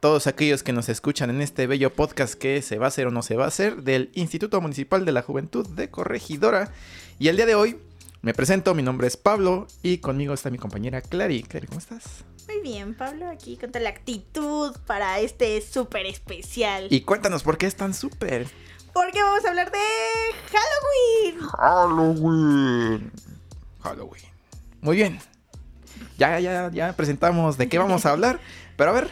todos aquellos que nos escuchan en este bello podcast que se va a hacer o no se va a hacer del Instituto Municipal de la Juventud de Corregidora. Y el día de hoy me presento, mi nombre es Pablo y conmigo está mi compañera Clary. Clary, ¿cómo estás? Muy bien, Pablo, aquí con toda la actitud para este súper especial. Y cuéntanos por qué es tan súper. Porque vamos a hablar de Halloween. Halloween. Halloween. Muy bien. Ya, ya, ya presentamos de qué vamos a hablar. Pero a ver,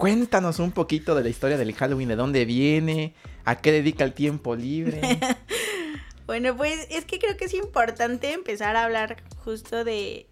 Cuéntanos un poquito de la historia del Halloween, de dónde viene, a qué dedica el tiempo libre. bueno, pues es que creo que es importante empezar a hablar justo de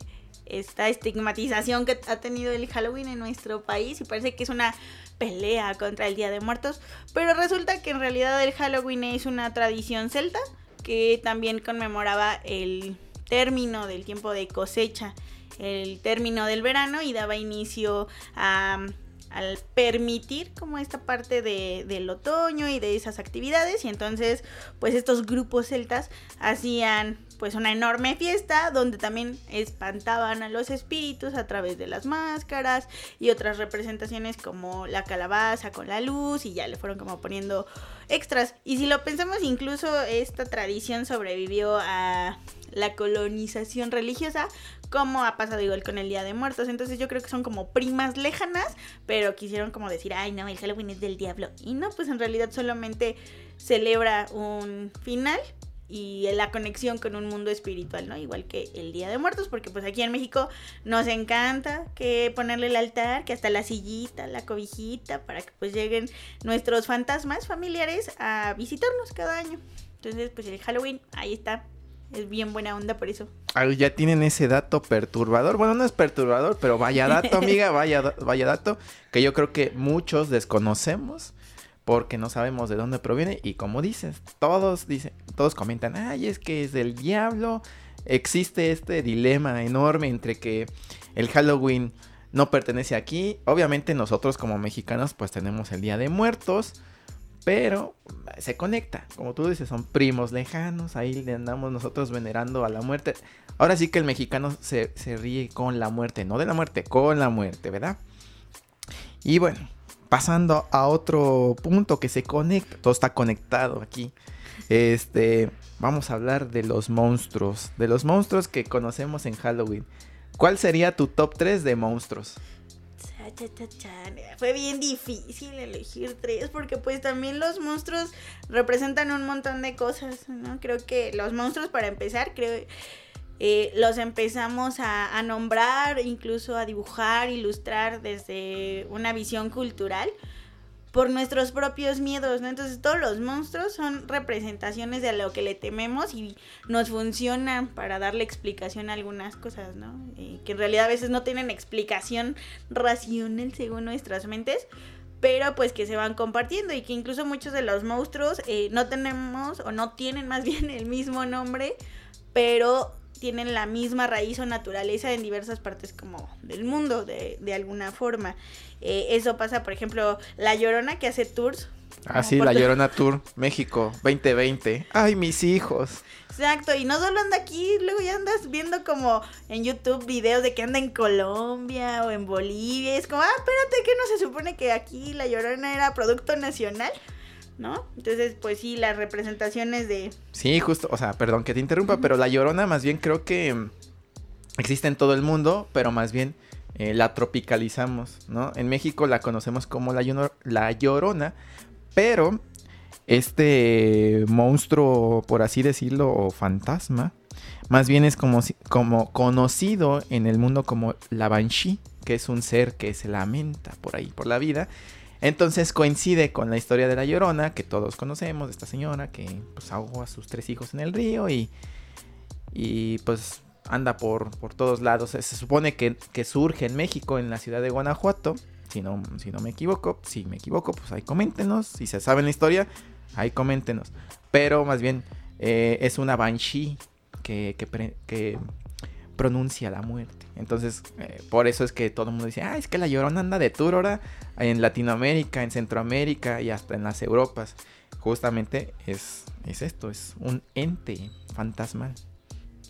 esta estigmatización que ha tenido el Halloween en nuestro país y parece que es una pelea contra el Día de Muertos, pero resulta que en realidad el Halloween es una tradición celta que también conmemoraba el término del tiempo de cosecha, el término del verano y daba inicio a al permitir como esta parte de, del otoño y de esas actividades y entonces pues estos grupos celtas hacían pues una enorme fiesta donde también espantaban a los espíritus a través de las máscaras y otras representaciones como la calabaza con la luz y ya le fueron como poniendo extras. Y si lo pensamos incluso esta tradición sobrevivió a la colonización religiosa como ha pasado igual con el Día de Muertos. Entonces yo creo que son como primas lejanas, pero quisieron como decir, ay no, el Halloween es del diablo. Y no, pues en realidad solamente celebra un final y la conexión con un mundo espiritual, ¿no? Igual que el Día de Muertos, porque pues aquí en México nos encanta que ponerle el altar, que hasta la sillita, la cobijita, para que pues lleguen nuestros fantasmas familiares a visitarnos cada año. Entonces, pues el Halloween, ahí está, es bien buena onda por eso. Ah, ya tienen ese dato perturbador. Bueno, no es perturbador, pero vaya dato, amiga, vaya, vaya dato que yo creo que muchos desconocemos porque no sabemos de dónde proviene y como dices, todos dicen, todos comentan, "Ay, es que es del diablo." Existe este dilema enorme entre que el Halloween no pertenece aquí. Obviamente nosotros como mexicanos pues tenemos el Día de Muertos pero se conecta, como tú dices, son primos lejanos, ahí le andamos nosotros venerando a la muerte. Ahora sí que el mexicano se, ríe con la muerte, no de la muerte, con la muerte, ¿verdad? Y bueno, pasando a otro punto que se conecta, todo está conectado aquí. Este, vamos a hablar de los monstruos, de los monstruos que conocemos en Halloween. ¿Cuál sería tu top 3 de monstruos? Fue bien difícil elegir tres porque pues también los monstruos representan un montón de cosas, ¿no? Creo que los monstruos para empezar, creo... Eh, los empezamos a, a, nombrar, incluso a dibujar, ilustrar desde una visión cultural por nuestros propios miedos, ¿no? Entonces todos los monstruos son representaciones de lo que le tememos y nos funcionan para darle explicación a algunas cosas, ¿no? Que en realidad a veces no tienen explicación racional según nuestras mentes, pero pues que se van compartiendo y que incluso muchos de los monstruos eh, no tenemos o no tienen más bien el mismo nombre, pero tienen la misma raíz o naturaleza en diversas partes como del mundo de, de alguna forma. Eh, eso pasa, por ejemplo, La Llorona que hace tours. Ah, sí, La Llorona Tour, México, 2020. Ay, mis hijos. Exacto, y no solo anda aquí, luego ya andas viendo como en YouTube videos de que anda en Colombia o en Bolivia. Es como, ah, espérate, que no se supone que aquí La Llorona era producto nacional. ¿No? Entonces, pues sí, las representaciones de... Sí, justo, o sea, perdón que te interrumpa, pero la llorona más bien creo que mm, existe en todo el mundo, pero más bien eh, la tropicalizamos, ¿no? En México la conocemos como la, la llorona, pero este monstruo, por así decirlo, o fantasma, más bien es como, como conocido en el mundo como la Banshee, que es un ser que se lamenta por ahí, por la vida, entonces coincide con la historia de la Llorona, que todos conocemos, de esta señora que pues ahogó a sus tres hijos en el río y, y pues anda por, por todos lados. Se supone que, que, surge en México, en la ciudad de Guanajuato, Si no, si no me equivoco, si me equivoco, pues ahí coméntenos. Si se sabe la historia, ahí coméntenos. Pero más bien eh, es una banshee que, que, pronuncia la muerte. Entonces, eh, por eso es que todo el mundo dice, ah, es que la llorona anda de tour ahora en Latinoamérica, en Centroamérica y hasta en las Europas. Justamente es, es esto, es un ente fantasmal.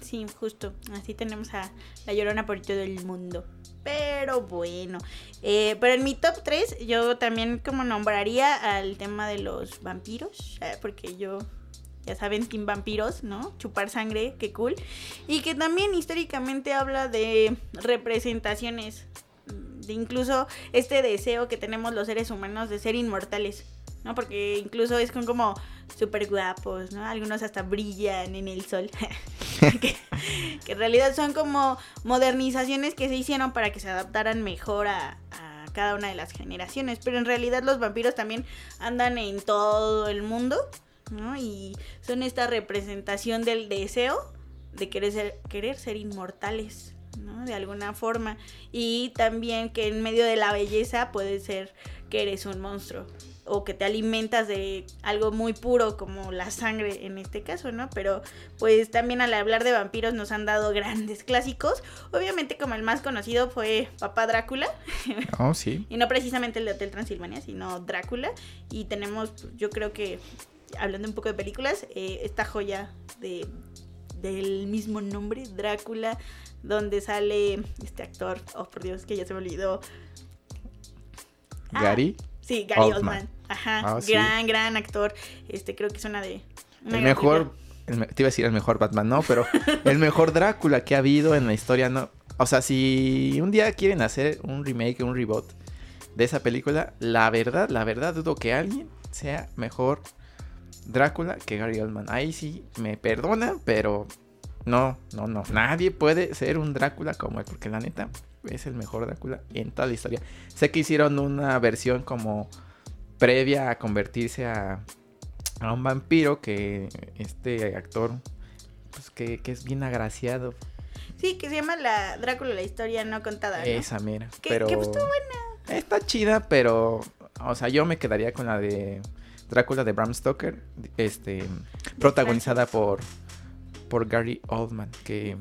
Sí, justo. Así tenemos a la llorona por todo el mundo. Pero bueno. Eh, pero en mi top 3 yo también como nombraría al tema de los vampiros. Porque yo, ya saben, team vampiros, ¿no? Chupar sangre, qué cool. Y que también históricamente habla de representaciones. De incluso este deseo que tenemos los seres humanos de ser inmortales. ¿no? Porque incluso es con como súper guapos, ¿no? Algunos hasta brillan en el sol. que, en realidad son como modernizaciones que se hicieron para que se adaptaran mejor a, cada una de las generaciones. Pero en realidad los vampiros también andan en todo el mundo, ¿no? Y son esta representación del deseo de querer ser, querer ser inmortales. ¿no? De alguna forma. Y también que en medio de la belleza puede ser que eres un monstruo o que te alimentas de algo muy puro como la sangre en este caso, ¿no? Pero pues también al hablar de vampiros nos han dado grandes clásicos. Obviamente como el más conocido fue Papá Drácula. Oh, sí. y no precisamente el de Hotel Transilvania, sino Drácula. Y tenemos, yo creo que, hablando un poco de películas, eh, esta joya de del mismo nombre, Drácula, donde sale este actor, oh por Dios, que ya se me olvidó. Gary. Ah, sí, Gary Oldman. Ajá, ah, gran, gran actor. Este, creo que es una de... el mejor, te iba a decir el mejor Batman, no, pero el mejor Drácula que ha habido en la historia, no. O sea, si un día quieren hacer un remake, un reboot de esa película, la verdad, la verdad dudo que alguien sea mejor Drácula que Gary Oldman. Ahí sí me perdona, pero no, no, no. Nadie puede ser un Drácula como él, porque la neta es el mejor Drácula en toda la historia. Sé que hicieron una versión como previa a convertirse a, a un vampiro que este actor, pues que, es bien agraciado. Sí, que se llama la Drácula, la historia no contada. Esa, mira. Que, pero buena. Está chida, pero, o sea, yo me quedaría con la de Drácula de Bram Stoker, este, protagonizada por, por Gary Oldman, que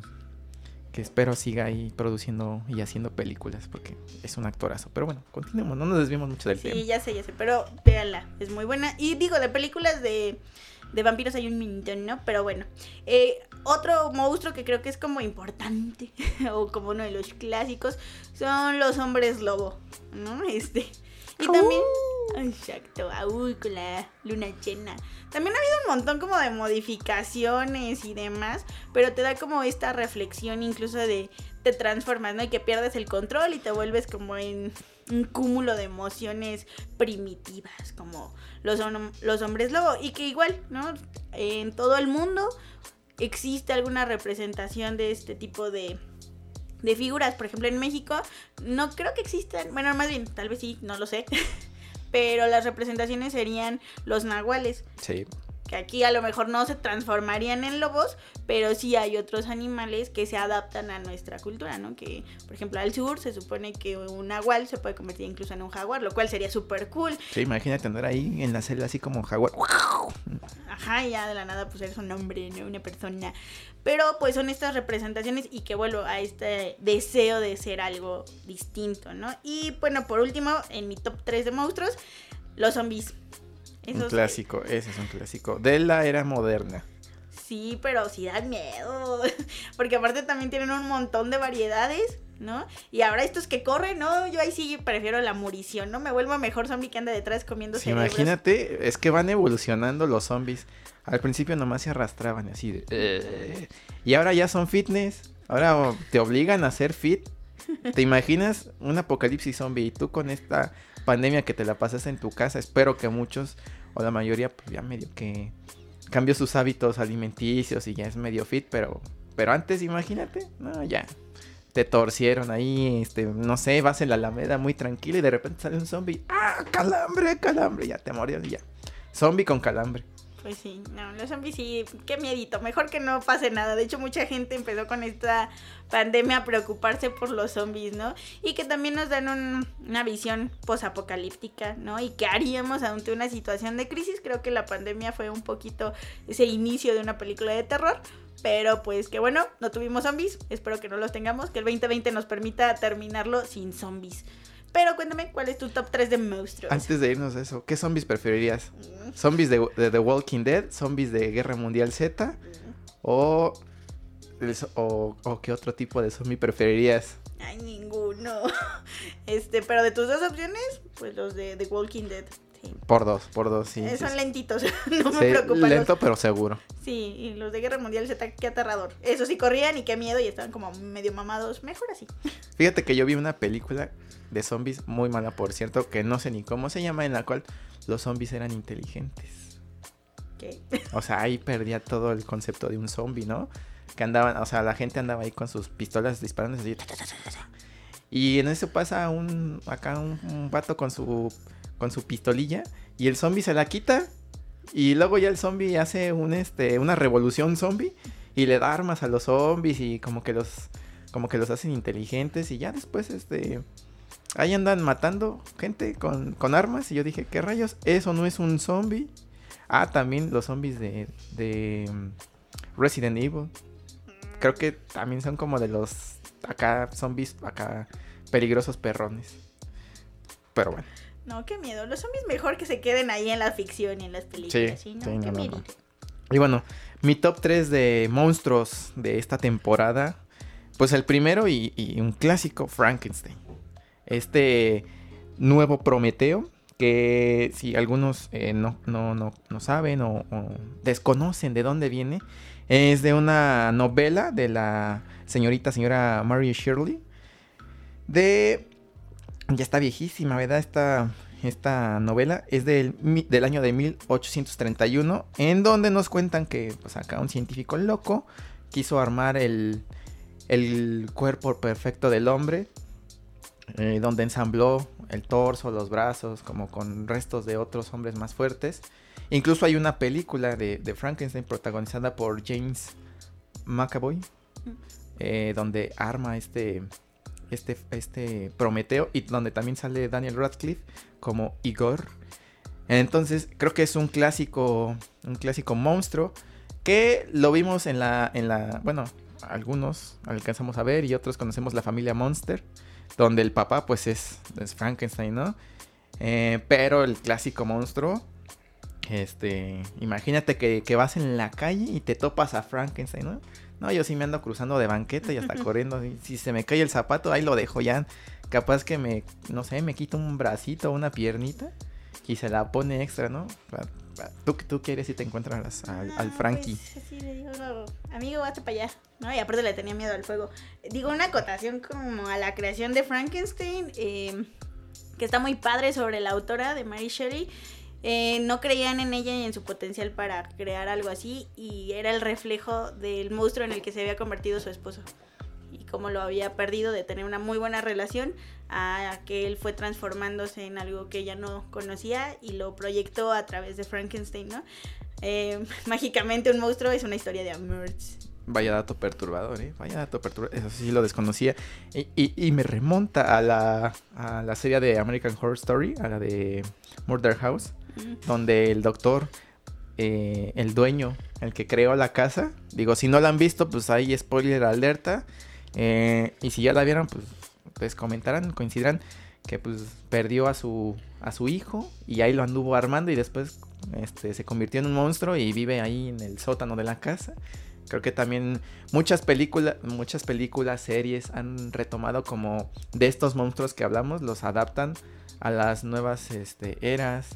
que espero siga ahí produciendo y haciendo películas porque es un actorazo. Pero bueno, continuemos, no nos desviemos mucho del tema. Sí, ya sé, ya sé, pero véanla, es muy buena. Y digo, de películas de, de vampiros hay un montón, ¿no? Pero bueno, eh, otro monstruo que creo que es como importante o como uno de los clásicos son los hombres lobo, ¿no? Este. Y también... Exacto, uy, con la luna llena. También ha habido un montón como de modificaciones y demás, pero te da como esta reflexión incluso de te transformas, ¿no? Y que pierdes el control y te vuelves como en un cúmulo de emociones primitivas, como los, los hombres lobo. Y que igual, ¿no? En todo el mundo existe alguna representación de este tipo de, de figuras. Por ejemplo, en México no creo que existan, bueno, más bien, tal vez sí, no lo sé. pero las representaciones serían los nahuales. Sí. Que aquí a lo mejor no se transformarían en lobos, pero sí hay otros animales que se adaptan a nuestra cultura, ¿no? Que, por ejemplo, al sur se supone que un nahual se puede convertir incluso en un jaguar, lo cual sería súper cool. Sí, imagínate andar ahí en la selva así como jaguar. Ajá, ya de la nada pues eres un hombre, ¿no? Una persona. Pero pues son estas representaciones y que vuelvo a este deseo de ser algo distinto, ¿no? Y bueno, por último, en mi top 3 de monstruos, los zombies. Un clásico, ese es un clásico. De la era moderna. Sí, pero sí dan miedo. Porque aparte también tienen un montón de variedades. ¿no? Y ahora estos que corren, no, yo ahí sí prefiero la murición, ¿no? Me vuelvo mejor zombie que anda detrás comiendo sí, Imagínate, es que van evolucionando los zombies. Al principio nomás se arrastraban así de... y ahora ya son fitness. Ahora te obligan a ser fit. ¿Te imaginas un apocalipsis zombie y tú con esta pandemia que te la pasas en tu casa? Espero que muchos o la mayoría pues ya medio que cambió sus hábitos alimenticios y ya es medio fit, pero pero antes imagínate, no, ya te torcieron ahí, este, no sé, vas en la alameda muy tranquilo y de repente sale un zombie, ah, calambre, calambre, ya te morías y ya. Zombie con calambre. Pues sí, no, los zombies sí, qué miedito, mejor que no pase nada. De hecho, mucha gente empezó con esta pandemia a preocuparse por los zombies, ¿no? Y que también nos dan un- una visión posapocalíptica, ¿no? Y qué haríamos ante una situación de crisis. Creo que la pandemia fue un poquito ese inicio de una película de terror. Pero pues que bueno, no tuvimos zombies, espero que no los tengamos, que el 2020 nos permita terminarlo sin zombies. Pero cuéntame, ¿cuál es tu top 3 de monstruos? Antes de irnos a eso, ¿qué zombies preferirías? ¿Zombies de, de The Walking Dead? ¿Zombies de Guerra Mundial Z? ¿O, el zo- o, o qué otro tipo de zombie preferirías? Ay, ninguno. Este, pero de tus dos opciones, pues los de The Walking Dead. Sí. Por dos, por dos, sí. Eh, son sí. lentitos, no me los- lento pero seguro. Sí, y los de Guerra Mundial Z, qué aterrador. Eso sí corrían y qué miedo y estaban como medio mamados. Mejor así. Fíjate que yo vi una película de zombies muy mala, por cierto, que no sé ni cómo se llama, en la cual los zombies eran inteligentes. ¿Qué? O sea, ahí perdía todo el concepto de un zombie, ¿no? Que andaban, o sea, la gente andaba ahí con sus pistolas disparando así. Y en eso pasa un acá un, un vato con su con su pistolilla y el zombie se la quita y luego ya el zombie hace un este una revolución zombie y le da armas a los zombies y como que los como que los hacen inteligentes y ya después este ahí andan matando gente con, armas y yo dije, ¿qué rayos? Eso no es un zombie. Ah, también los zombies de, de mm, Resident Evil. Creo que también son como de los acá zombies acá peligrosos perrones. Pero bueno, No, qué miedo. Los zombies mejor que se queden ahí en la ficción y en las películas. Sí, ¿sí? ¿no? sí, no, qué no. Y bueno, mi top 3 de monstruos de esta temporada. Pues el primero y, y un clásico, Frankenstein. Este nuevo Prometeo. Que si algunos eh, no, no, no, no saben o, o desconocen de dónde viene. Es de una novela de la señorita, señora Mary Shirley. De... Ya está viejísima, ¿verdad? Esta, esta novela es del, del año de 1831, en donde nos cuentan que pues acá un científico loco quiso armar el, el cuerpo perfecto del hombre, eh, donde ensambló el torso, los brazos, como con restos de otros hombres más fuertes. Incluso hay una película de, de Frankenstein protagonizada por James McAvoy, eh, donde arma este, este, este Prometeo y donde también sale Daniel Radcliffe como Igor. Entonces creo que es un clásico, un clásico monstruo que lo vimos en la, en la, bueno, algunos alcanzamos a ver y otros conocemos la familia Monster, donde el papá pues es, es Frankenstein, ¿no? Eh, pero el clásico monstruo, este, imagínate que, que vas en la calle y te topas a Frankenstein, ¿no? No, yo sí me ando cruzando de banqueta y hasta corriendo. Si se me cae el zapato, ahí lo dejo ya. Capaz que me, no sé, me quito un bracito o una piernita y se la pone extra, ¿no? Tú, tú quieres y te encuentras al, al No, Frankie. pues, así le digo, amigo, hazte para allá. ¿no? Y aparte le tenía miedo al fuego. Digo, una acotación como a la creación de Frankenstein, eh, que está muy padre sobre la autora de Mary Shelley. Eh, no creían en ella y en su potencial para crear algo así y era el reflejo del monstruo en el que se había convertido su esposo y cómo lo había perdido de tener una muy buena relación a que él fue transformándose en algo que ella no conocía y lo proyectó a través de Frankenstein, ¿no? Eh, mágicamente un monstruo es una historia de amor. Vaya dato perturbador, ¿eh? Vaya dato perturbador. Eso sí lo desconocía. Y, y- y me remonta a la, a la serie de American Horror Story, a la de Murder House, donde el doctor, eh, el dueño, el que creó la casa, digo, si no la han visto, pues ahí spoiler alerta. eh, y si ya la vieron, pues, pues comentarán, coincidirán que pues perdió a su, a su hijo y ahí lo anduvo armando y después este, se convirtió en un monstruo y vive ahí en el sótano de la casa. Creo que también muchas películas, muchas películas, series han retomado como de estos monstruos que hablamos, los adaptan a las nuevas este, eras,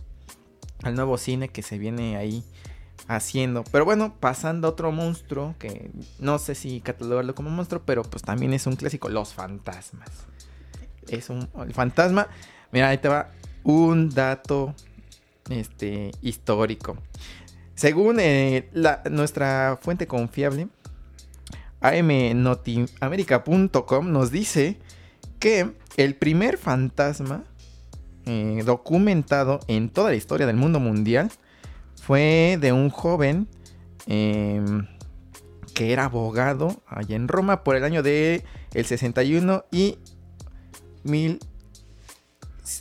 al nuevo cine que se viene ahí haciendo. Pero bueno, pasando a otro monstruo que no sé si catalogarlo como monstruo, pero pues también es un clásico, los fantasmas. Es un el fantasma. Mira, ahí te va un dato este histórico. Según eh, la- nuestra fuente confiable, amnotiamerica.com nos dice que el primer fantasma eh, documentado en toda la historia del mundo mundial fue de un joven em, que era abogado allá en Roma por el año de el 61 y mil,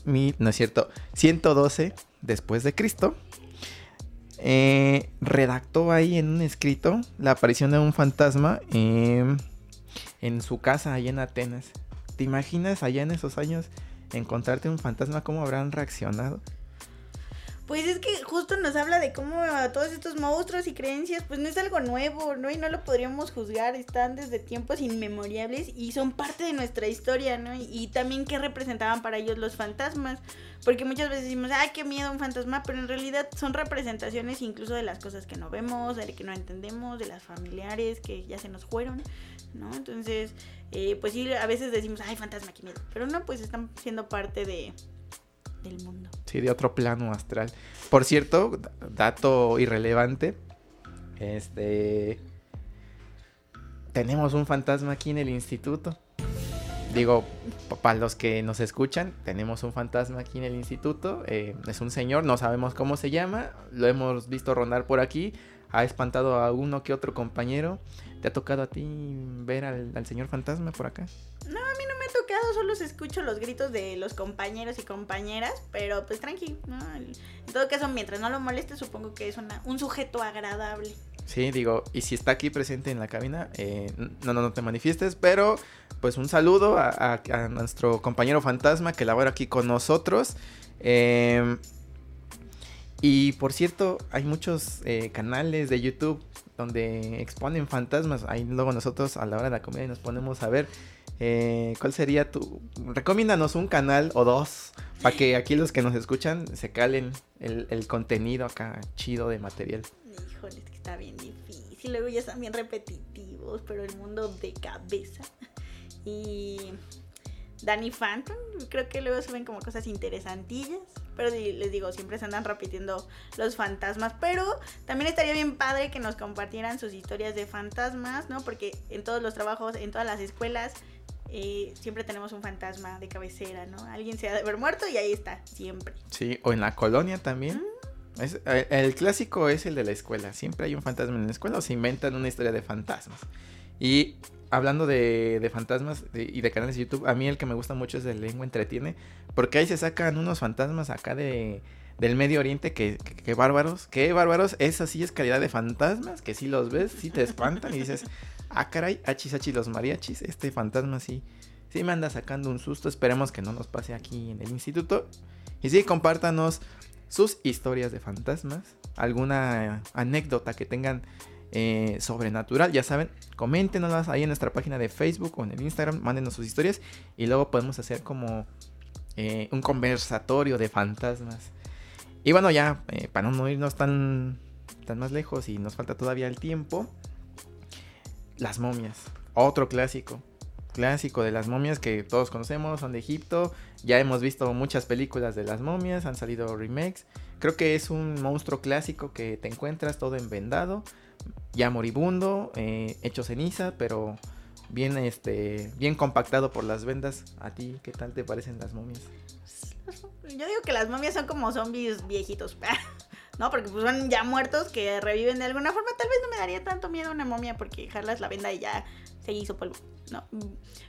mil no es cierto, 112 después de Cristo. Eh, redactó ahí en un escrito la aparición de un fantasma em, en su casa allá en Atenas. ¿Te imaginas allá en esos años encontrarte un fantasma? ¿Cómo habrán reaccionado? Pues es que justo nos habla de cómo todos estos monstruos y creencias, pues no es algo nuevo, ¿no? Y no lo podríamos juzgar, están desde tiempos inmemoriales y son parte de nuestra historia, ¿no? Y, también qué representaban para ellos los fantasmas, porque muchas veces decimos, ay, qué miedo un fantasma, pero en realidad son representaciones incluso de las cosas que no vemos, de que no entendemos, de las familiares que ya se nos fueron, ¿no? Entonces, eh, pues sí, a veces decimos, ay, fantasma, qué miedo, pero no, pues están siendo parte de del mundo. Sí, de otro plano astral. Por cierto, dato irrelevante. Este. Tenemos un fantasma aquí en el instituto. Digo, para los que nos escuchan, tenemos un fantasma aquí en el instituto. Eh, es un señor, no sabemos cómo se llama. Lo hemos visto rondar por aquí. Ha espantado a uno que otro compañero. ¿Te ha tocado a ti ver al, al señor fantasma por acá? No, a mí no me ha tocado, solo se escucho los gritos de los compañeros y compañeras, pero pues tranqui, ¿no? En todo caso, mientras no lo moleste, supongo que es una, un sujeto agradable. Sí, digo, y si está aquí presente en la cabina, eh, no, no, no te manifiestes, pero pues un saludo a, a, nuestro compañero fantasma que labora aquí con nosotros. Eh, y por cierto, hay muchos eh, canales de YouTube donde exponen fantasmas. Ahí luego nosotros a la hora de la comida nos ponemos a ver eh, cuál sería tu... Recomiéndanos un canal o dos para que aquí los que nos escuchan se calen el, contenido acá chido de material. Híjole, es que está bien difícil. Luego ya están bien repetitivos, pero el mundo de cabeza. Y Danny Phantom. Creo que luego suben como cosas interesantillas. Pero les digo, siempre se andan repitiendo los fantasmas. Pero también estaría bien padre que nos compartieran sus historias de fantasmas, ¿no? Porque en todos los trabajos, en todas las escuelas, eh, siempre tenemos un fantasma de cabecera, ¿no? Alguien se ha de haber muerto y ahí está, siempre. Sí, o en la colonia también. Es, eh, el clásico es el de la escuela. Siempre hay un fantasma en la escuela o se inventan una historia de fantasmas. Y hablando de, fantasmas y de canales de YouTube, a mí el que me gusta mucho es el Lengua Entretiene, porque ahí se sacan unos fantasmas acá de, del Medio Oriente que, que, bárbaros, que bárbaros, esa sí es calidad de fantasmas, que si los ves, sí te espantan y dices, ah caray, achis achis los mariachis, este fantasma sí, sí me anda sacando un susto, esperemos que no nos pase aquí en el instituto. Y sí, compártanos sus historias de fantasmas, alguna anécdota que tengan eh, sobrenatural. Ya saben, coméntenos ahí en nuestra página de Facebook o en el Instagram, mándenos sus historias y luego podemos hacer como eh, un conversatorio de fantasmas. Y bueno, ya, eh, para no irnos tan, tan más lejos y nos falta todavía el tiempo, las momias, otro clásico. Clásico de las momias que todos conocemos, son de Egipto. Ya hemos visto muchas películas de las momias, han salido remakes. Creo que es un monstruo clásico que te encuentras todo envendado, ya moribundo, eh, hecho ceniza, pero bien, este, bien compactado por las vendas. ¿A ti qué tal te parecen las momias? Yo digo que las momias son como zombies viejitos, ¿no? Porque pues son ya muertos que reviven de alguna forma. Tal vez no me daría tanto miedo una momia porque jalas la venda y ya se hizo polvo. No,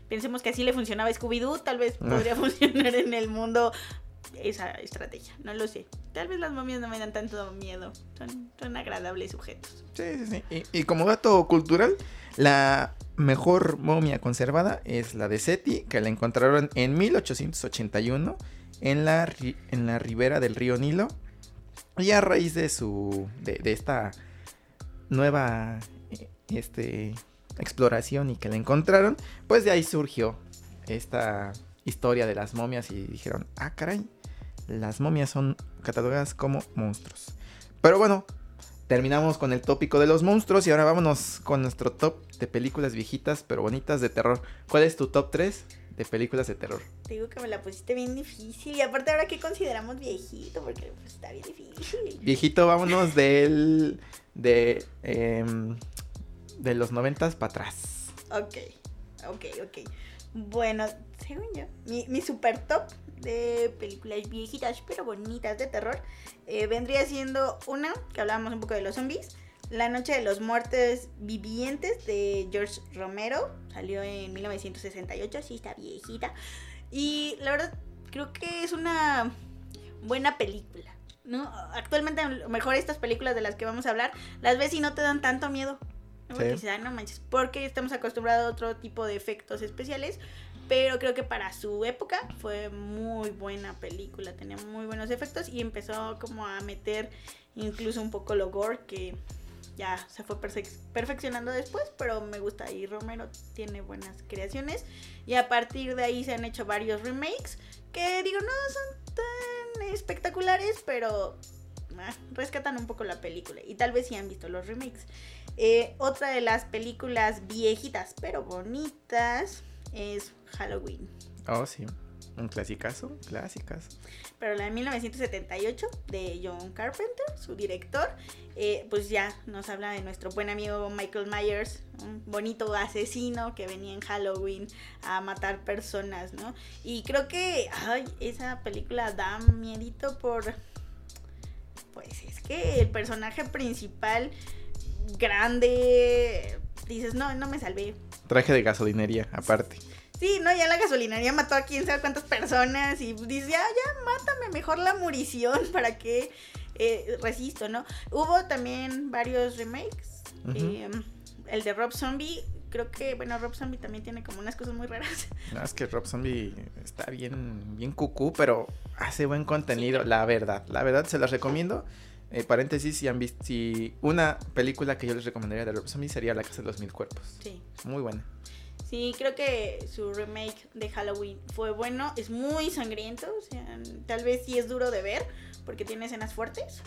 pensemos que así le funcionaba Scooby-Doo, tal vez podría funcionar en el mundo esa estrategia, no lo sé. Tal vez las momias no me dan tanto miedo, son, son agradables sujetos. Sí, sí, sí. Y, como dato cultural, la mejor momia conservada es la de Seti, que la encontraron en 1881 en la, en la ribera del río Nilo. Y a raíz de su. de, de esta nueva este, exploración y que la encontraron, pues de ahí surgió esta historia de las momias y dijeron, ah, caray, las momias son catalogadas como monstruos. Pero bueno, terminamos con el tópico de los monstruos y ahora vámonos con nuestro top de películas viejitas pero bonitas de terror. ¿Cuál es tu top 3 de películas de terror? Te digo que me la pusiste bien difícil y aparte ahora que consideramos viejito porque pues, está bien difícil. Viejito, vámonos del de em, de los noventas para atrás. Ok, ok, ok. Bueno, según yo, mi, super top de películas viejitas pero bonitas de terror eh, vendría siendo una que hablábamos un poco de los zombies. La Noche de los Muertos Vivientes de George Romero. Salió en 1968, así está viejita. Y la verdad, creo que es una buena película. ¿no? Actualmente, a lo mejor estas películas de las que vamos a hablar, las ves y no te dan tanto miedo. Porque Sí. dices, "Ay, no manches, porque estamos acostumbrados a otro tipo de efectos especiales. Pero creo que para su época fue muy buena película, tenía muy buenos efectos y empezó como a meter incluso un poco lo gore que ya se fue perfe- perfeccionando después, pero me gusta y Romero tiene buenas creaciones y a partir de ahí se han hecho varios remakes que digo no son tan espectaculares, pero rescatan un poco la película y tal vez sí han visto los remakes. Eh, otra de las películas viejitas pero bonitas es Halloween. Oh, sí. Un clasicazo, clásicas. Pero la de 1978 de John Carpenter, su director, eh, pues ya nos habla de nuestro buen amigo Michael Myers, un bonito asesino que venía en Halloween a matar personas, ¿no? Y creo que ay, esa película da miedito por... Pues es que el personaje principal, grande, dices, no, no me salvé, Traje de gasolinería, aparte. Sí, no, ya la gasolinería mató a quién sabe cuántas personas y dice, ya, ya, mátame mejor la munición para que eh, resisto, ¿no? Hubo también varios remakes. Eh, el de Rob Zombie, creo que, bueno, Rob Zombie también tiene como unas cosas muy raras. No, es que Rob Zombie está bien, bien cucú, pero hace buen contenido, la verdad. La verdad, se las recomiendo. Eh, paréntesis, si han visto, si una película que yo les recomendaría de Rob Zombie sería La Casa de los Mil Cuerpos. Sí. Muy buena. Sí, creo que su remake de Halloween fue bueno, es muy sangriento, o sea, tal vez sí es duro de ver porque tiene escenas fuertes,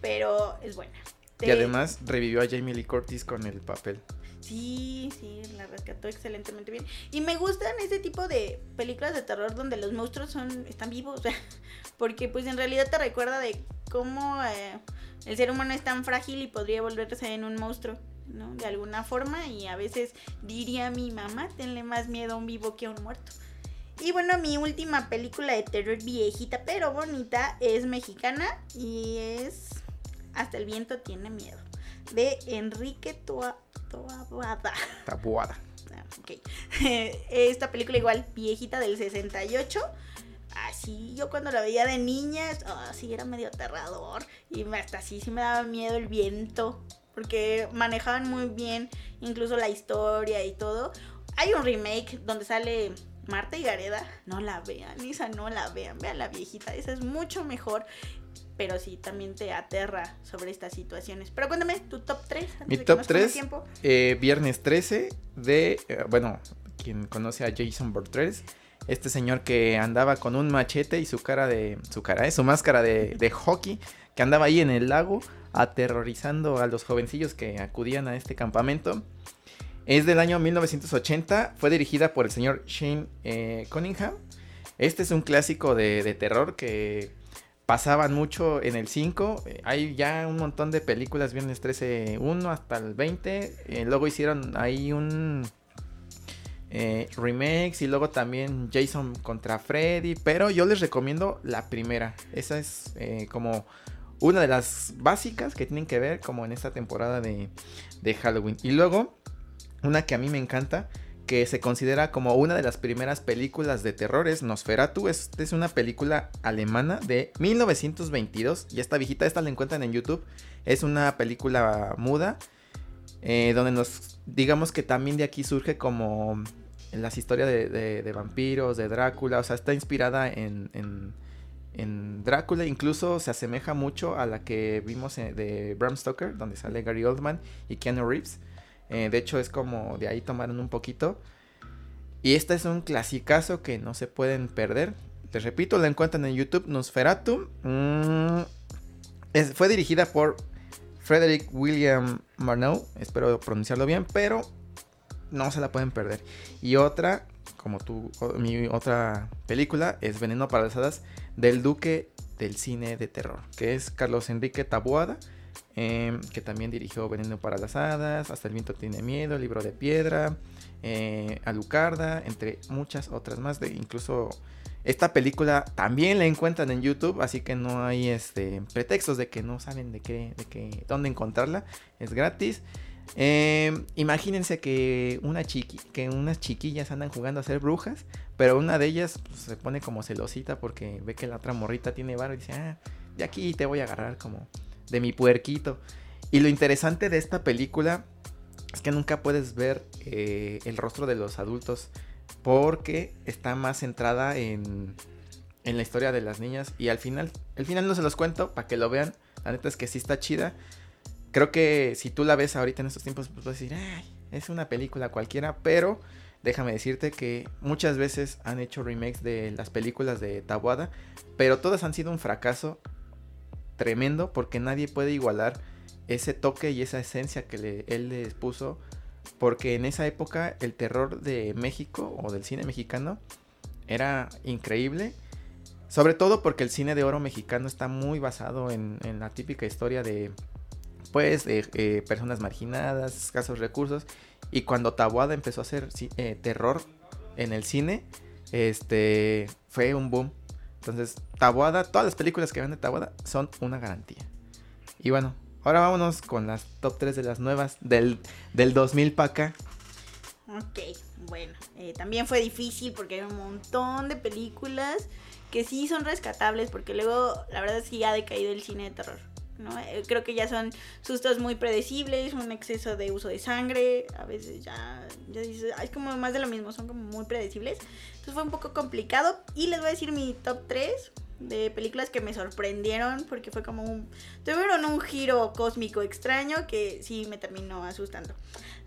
pero es buena. Y además revivió a Jamie Lee Curtis con el papel. Sí, sí, la rescató excelentemente bien. Y me gustan ese tipo de películas de terror donde los monstruos son están vivos, porque pues en realidad te recuerda de cómo eh, el ser humano es tan frágil y podría volverse en un monstruo, ¿no? De alguna forma y a veces diría mi mamá, tenle más miedo a un vivo que a un muerto. Y bueno, mi última película de terror viejita pero bonita es mexicana y es Hasta el viento tiene miedo de Enrique Tua- Toabuada. Tabuada. Ah, ok. Esta película igual, viejita del 68. Así, yo cuando la veía de niña, ah, sí, era medio aterrador. Y hasta así sí me daba miedo el viento. Porque manejaban muy bien incluso la historia y todo. Hay un remake donde sale Marta y Gareda. No la vean, esa no la vean. Vean la viejita, esa es mucho mejor. Pero sí, también te aterra sobre estas situaciones. Pero cuéntame, tu top 3. Mi top 3, eh, viernes 13 de, eh, bueno, quien conoce a Jason Bortres, este señor que andaba con un machete y su cara de, su cara, eh, su máscara de, de hockey, que andaba ahí en el lago aterrorizando a los jovencillos que acudían a este campamento. Es del año 1980, fue dirigida por el señor Shane eh, Cunningham. Este es un clásico de, de terror que pasaban mucho en el 5. eh, Hay ya un montón de películas, viernes 13, 1 hasta el 20. eh, luego hicieron ahí un eh, remakes y luego también Jason contra Freddy. Pero yo les recomiendo la primera. Esa es eh, como una de las básicas que tienen que ver como en esta temporada de, de Halloween. Y luego, una que a mí me encanta, que se considera como una de las primeras películas de terror, es Nosferatu. Es, es una película alemana de 1922. Y esta viejita, esta la encuentran en YouTube. Es una película muda. eh, donde nos, digamos que también de aquí surge como las historias de, vampiros, de Drácula. O sea, está inspirada en, en, en Drácula. Incluso se asemeja mucho a la que vimos eh, de Bram Stoker, donde sale Gary Oldman y Keanu Reeves. Eh, de hecho, es como de ahí tomaron un poquito. Y este es un clasicazo que no se pueden perder. Les repito, la encuentran en YouTube, Nosferatu. Mm, fue dirigida por Frederick William Marnow. Espero pronunciarlo bien, pero no se la pueden perder. Y otra, como tú, o- mi otra película es Veneno para las Hadas del Duque del cine de terror, que es Carlos Enrique Taboada, em, que también dirigió Veneno para las Hadas, Hasta el viento tiene miedo, Libro de Piedra, eh, Alucarda, entre muchas otras más. De, incluso esta película también la encuentran en YouTube, así que no hay este, pretextos de que no saben de qué, de qué, dónde encontrarla. Es gratis. Em, imagínense que, una chiqui, que unas chiquillas andan jugando a ser brujas, pero una de ellas pues, se pone como celosita porque ve que la otra morrita tiene barro y dice, ah, de aquí te voy a agarrar como de mi puerquito. Y lo interesante de esta película es que nunca puedes ver eh, el rostro de los adultos porque está más centrada en, en la historia de las niñas y al final, el final no se los cuento para que lo vean. La neta es que sí está chida creo que si tú la ves ahorita en estos tiempos, pues vas decir, Ay, es una película cualquiera, pero déjame decirte que muchas veces han hecho remakes de las películas de Tabuada, pero todas han sido un fracaso tremendo porque nadie puede igualar ese toque y esa esencia que él les puso, porque en esa época el terror de México o del cine mexicano era increíble. Sobre todo porque el cine de oro mexicano está muy basado en la típica historia de pues, eh, personas marginadas, escasos recursos. Y cuando Tabuada empezó a hacer eh, terror en el cine, este fue un boom. Entonces, Tabuada, todas las películas que van de Tabuada son una garantía. Y bueno, ahora vámonos con las top 3 de las nuevas del, del 2000 para acá. Ok, bueno, eh, también fue difícil porque hay un montón de películas que sí son rescatables porque luego la verdad sí ha decaído el cine de terror. Eh, creo que ya son sustos muy predecibles, un exceso de uso de sangre, a veces ya, ya dices, es como más de lo mismo, son como muy predecibles. Entonces fue un poco complicado. Y les voy a decir mi top 3 de películas que me sorprendieron porque fue como un... tuvieron un giro cósmico extraño que sí me terminó asustando.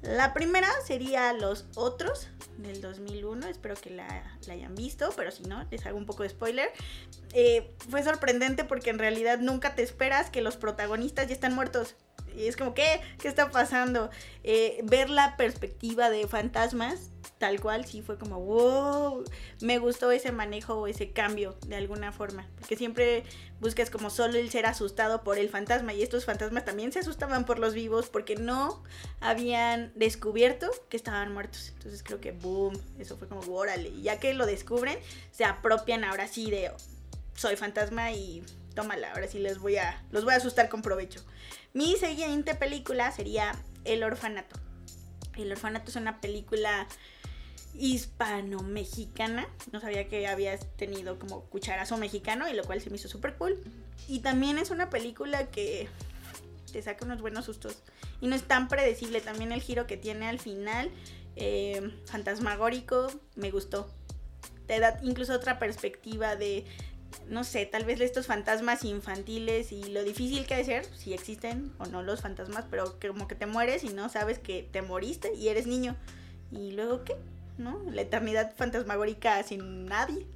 La primera sería Los Otros del 2001, espero que la, hayan visto, pero si no, les hago un poco de spoiler. Eh, fue sorprendente porque en realidad nunca te esperas que los protagonistas ya están muertos. Y es como, ¿qué? ¿Qué está pasando? Eh, ver la perspectiva de fantasmas, tal cual, sí fue como, wow, me gustó ese manejo o ese cambio de alguna forma. Porque siempre buscas como solo el ser asustado por el fantasma. Y estos fantasmas también se asustaban por los vivos porque no habían descubierto que estaban muertos. Entonces creo que, boom, eso fue como, órale. Y ya que lo descubren, se apropian ahora sí de, soy fantasma y tómala, ahora sí les voy a, los voy a asustar con provecho. Mi siguiente película sería El Orfanato. El Orfanato es una película hispano-mexicana. No sabía que había tenido como cucharazo mexicano y lo cual se me hizo súper cool. Y también es una película que te saca unos buenos sustos. Y no es tan predecible. También el giro que tiene al final, eh, fantasmagórico, me gustó. Te da incluso otra perspectiva de no sé, tal vez estos fantasmas infantiles y lo difícil que ha de ser, si existen o no los fantasmas, pero como que te mueres y no sabes que te moriste y eres niño. ¿Y luego qué? ¿No? La eternidad fantasmagórica sin nadie,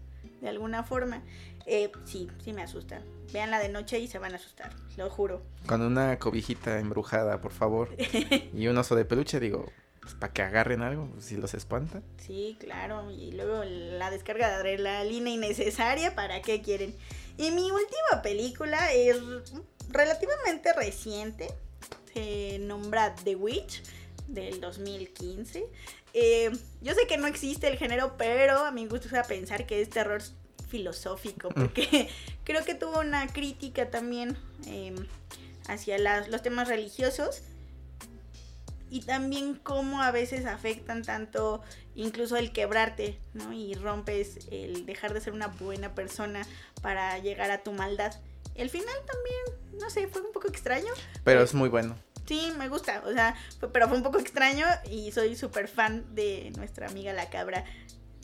de alguna forma. Eh, sí, sí me asusta. Veanla de noche y se van a asustar, lo juro. Con una cobijita embrujada, por favor. y un oso de peluche, digo, pues, para que agarren algo, pues, si los espantan. Sí, claro, y luego la descarga de adrenalina innecesaria, ¿para qué quieren? Y mi última película es relativamente reciente, se nombra The Witch, del 2015. Eh, yo sé que no existe el género, pero a mí me gusta pensar que es terror filosófico, mm. porque creo que tuvo una crítica también em, hacia los temas religiosos y también cómo a veces afectan tanto incluso el quebrarte, ¿no? Y rompes el dejar de ser una buena persona para llegar a tu maldad. El final también, no sé, fue un poco extraño. Pero es muy bueno. Sí, me gusta, o sea, pero fue un poco extraño y soy súper fan de nuestra amiga la cabra,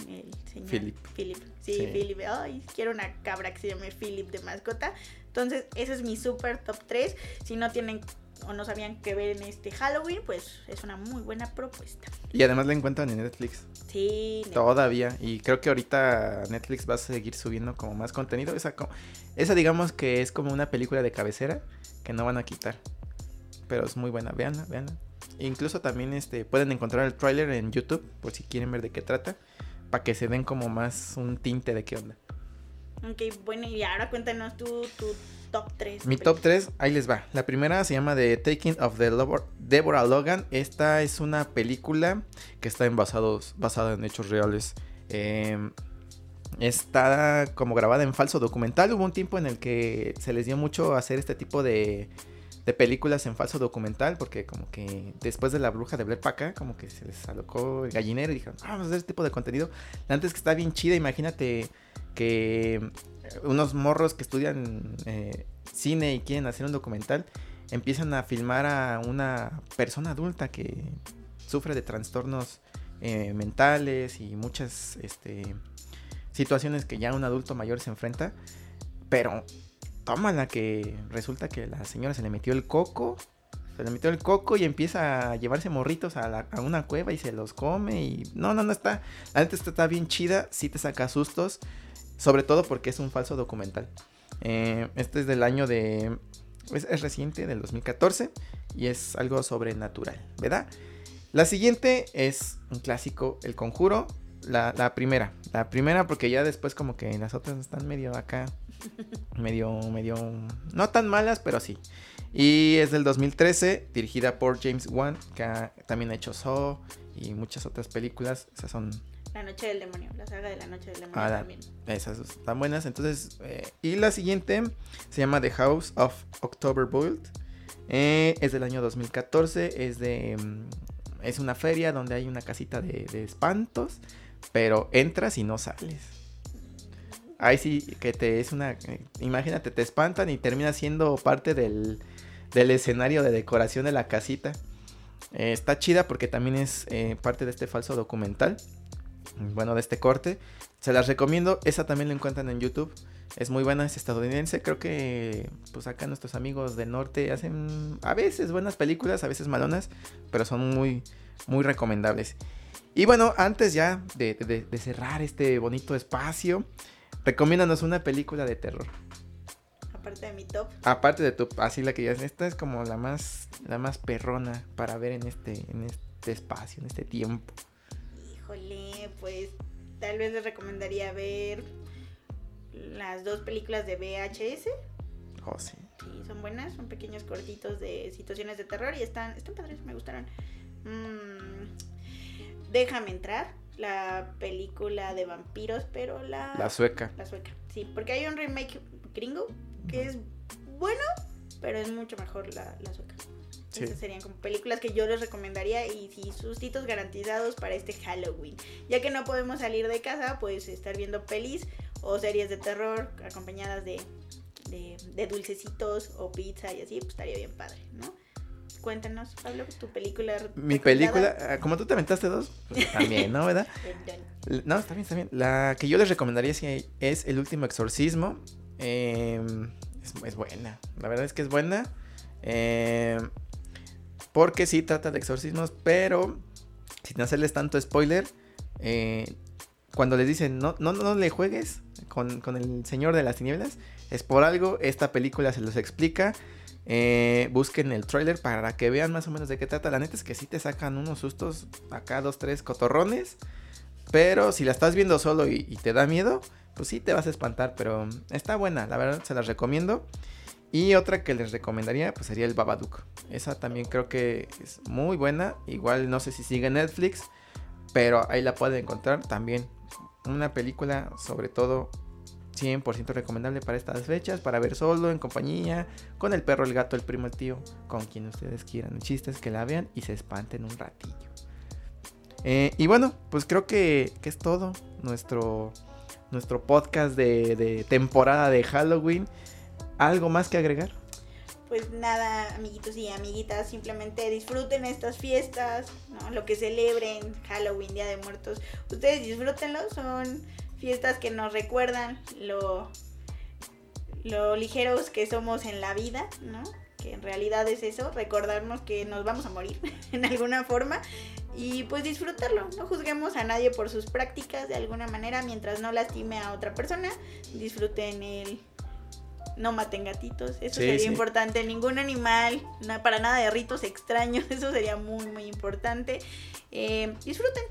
el señor Philip. Philip, sí, sí. Philip, ay, quiero una cabra que se llame Philip de mascota. Entonces, ese es mi super top 3. Si no tienen o no sabían qué ver en este Halloween, pues es una muy buena propuesta. Y además la encuentran en Netflix. Sí. Todavía. Y creo que ahorita Netflix va a seguir subiendo como más contenido. Esa, esa digamos que es como una película de cabecera que no van a quitar. Pero es muy buena. Veanla, veanla. Incluso también este, pueden encontrar el tráiler en YouTube por si quieren ver de qué trata. Para que se den como más un tinte de qué onda. Ok, bueno, y ahora cuéntanos tu, tu top 3. Mi top 3, ahí les va. La primera se llama The Taking of the Lover- Deborah Logan. Esta es una película que está en basados, basada en hechos reales. Eh, está como grabada en falso documental. Hubo un tiempo en el que se les dio mucho hacer este tipo de, de películas en falso documental. Porque como que después de la bruja de Blair Paca, como que se les alocó el gallinero y dijeron, "Ah, vamos a hacer este tipo de contenido. Antes que está bien chida, imagínate que unos morros que estudian eh, cine y quieren hacer un documental, empiezan a filmar a una persona adulta que sufre de trastornos eh, mentales y muchas este, situaciones que ya un adulto mayor se enfrenta. Pero tómala que resulta que la señora se le metió el coco. Se le metió el coco y empieza a llevarse morritos a, la- a una cueva y se los come y... No, no, no está... La neta está bien chida, sí te saca sustos. Sobre todo porque es un falso documental. Eh, este es del año de... Es, es reciente, del 2014. Y es algo sobrenatural, ¿verdad? La siguiente es un clásico, El Conjuro. La, la primera. La primera porque ya después como que las otras están medio acá. Medio, medio... No tan malas, pero sí. Y es del 2013, dirigida por James Wan, que ha- también ha hecho Saw y muchas otras películas. Esas son La noche del demonio, la saga de la noche del demonio Ah, también. esas están buenas. Entonces, eh, y la siguiente se llama The House of October Boiled. Eh, es del año 2014. Es de. mm, es una feria donde hay una casita de, de espantos. Pero entras y no sales. Ahí sí que te es una. eh, imagínate, te espantan y termina siendo parte del, del escenario de decoración de la casita. Eh, está chida porque también es eh, parte de este falso documental. Bueno, de este corte. Se las recomiendo. Esa también la encuentran en YouTube. Es muy buena, es estadounidense. Creo que pues acá nuestros amigos del norte hacen a veces buenas películas, a veces malonas, pero son muy, muy recomendables. Y bueno, antes ya de, de- de cerrar este bonito espacio, recomiéndanos una película de terror. Aparte de mi top. Aparte de tu, así la que ya esta es como la más, la más perrona para ver en este, en este espacio, en este tiempo. Híjole, pues tal vez les recomendaría ver las dos películas de VHS. Oh, sí. Sí, son buenas, son pequeños cortitos de situaciones de terror y están, están padres, me gustaron. Mm, Déjame entrar, la película de vampiros, pero la, La sueca. la sueca. Sí, porque hay un remake gringo que es bueno, pero es mucho mejor la, la sueca. Sí. Esas serían como películas que yo les recomendaría y sí, sustitos garantizados para este Halloween. Ya que no podemos salir de casa, pues estar viendo pelis o series de terror acompañadas de, de, de dulcecitos o pizza y así, pues estaría bien padre, ¿no? Cuéntanos, Pablo, tu película. Mi película, ah, como tú te aventaste dos, pues, también, ¿no? ¿Verdad? No, está bien, está bien. La que yo les recomendaría sí es El último exorcismo. Eh, es, es buena. La verdad es que es buena. Eh, porque sí trata de exorcismos, pero sin hacerles tanto spoiler. eh, cuando les dicen no, no, no le juegues con, con el Señor de las Tinieblas, es por algo. Esta película se los explica. Eh, busquen el trailer para que vean más o menos de qué trata. La neta es que sí te sacan unos sustos acá, dos, tres cotorrones. Pero si la estás viendo solo y, te da miedo, pues sí te vas a espantar. Pero está buena, la verdad se las recomiendo. Y otra que les recomendaría pues sería el Babadook. Esa también creo que es muy buena. Igual no sé si sigue Netflix, pero ahí la pueden encontrar también. Una película sobre todo 100% recomendable para estas fechas, para ver solo, en compañía, con el perro, el gato, el primo, el tío, con quien ustedes quieran. El chiste es que la vean y se espanten un ratillo. Eh, y bueno, pues creo que, que es todo nuestro, nuestro podcast de, temporada de Halloween. ¿Algo más que agregar? Pues nada, amiguitos y amiguitas, simplemente disfruten estas fiestas. Lo que celebren, Halloween, Día de Muertos. Ustedes disfrútenlo, son fiestas que nos recuerdan lo, lo ligeros que somos en la vida, ¿no? Que en realidad es eso, recordarnos que nos vamos a morir en alguna forma y pues disfrutarlo. No juzguemos a nadie por sus prácticas de alguna manera mientras no lastime a otra persona. Disfruten el no maten gatitos, eso Sí, sería sí. importante. Ningún animal, na- para nada de ritos extraños, eso sería muy, muy importante. Eh, disfruten,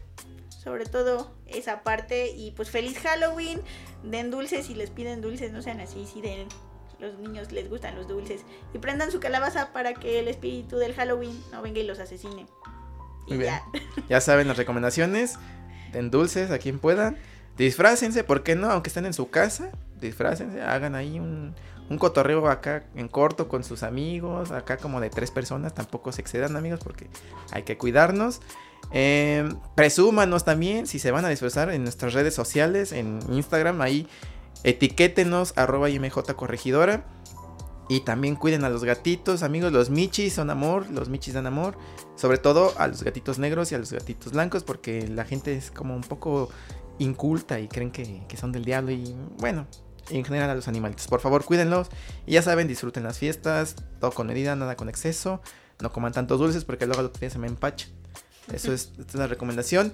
sobre todo esa parte y pues feliz Halloween, den dulces si les piden dulces, no sean así, si den los niños les gustan los dulces y prendan su calabaza para que el espíritu del Halloween no venga y los asesine. Muy bien. Ya. saben las recomendaciones, den dulces a quien puedan, disfrácense, ¿por qué no? Aunque estén en su casa, disfrácense, hagan ahí un, un cotorreo acá en corto con sus amigos, acá como de tres personas, tampoco se excedan amigos porque hay que cuidarnos. Eh, presúmanos también si se van a disfrazar en nuestras redes sociales, en Instagram, ahí etiquétenos arroba IMJ corregidora. Y también cuiden a los gatitos, amigos, los michis son amor, los michis dan amor. Sobre todo a los gatitos negros y a los gatitos blancos, porque la gente es como un poco inculta y creen que, que son del diablo. Y bueno, en general a los animalitos. Por favor, cuídenlos. Y ya saben, disfruten las fiestas, todo con medida, nada con exceso. No coman tantos dulces porque luego al otro día se me empacha. Eso es, esta es la recomendación.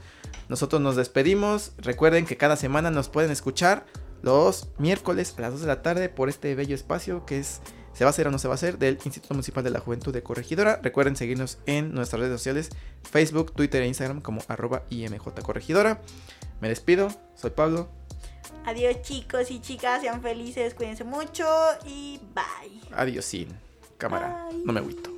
Nosotros nos despedimos. Recuerden que cada semana nos pueden escuchar los miércoles a las 2 de la tarde por este bello espacio que es ¿Se va a hacer o no se va a hacer? del Instituto Municipal de la Juventud de Corregidora. Recuerden seguirnos en nuestras redes sociales, Facebook, Twitter e Instagram como arroba IMJ Corregidora. Me despido, soy Pablo. Adiós chicos y chicas, sean felices, cuídense mucho y bye. Adiós, sin cámara, no me agüito.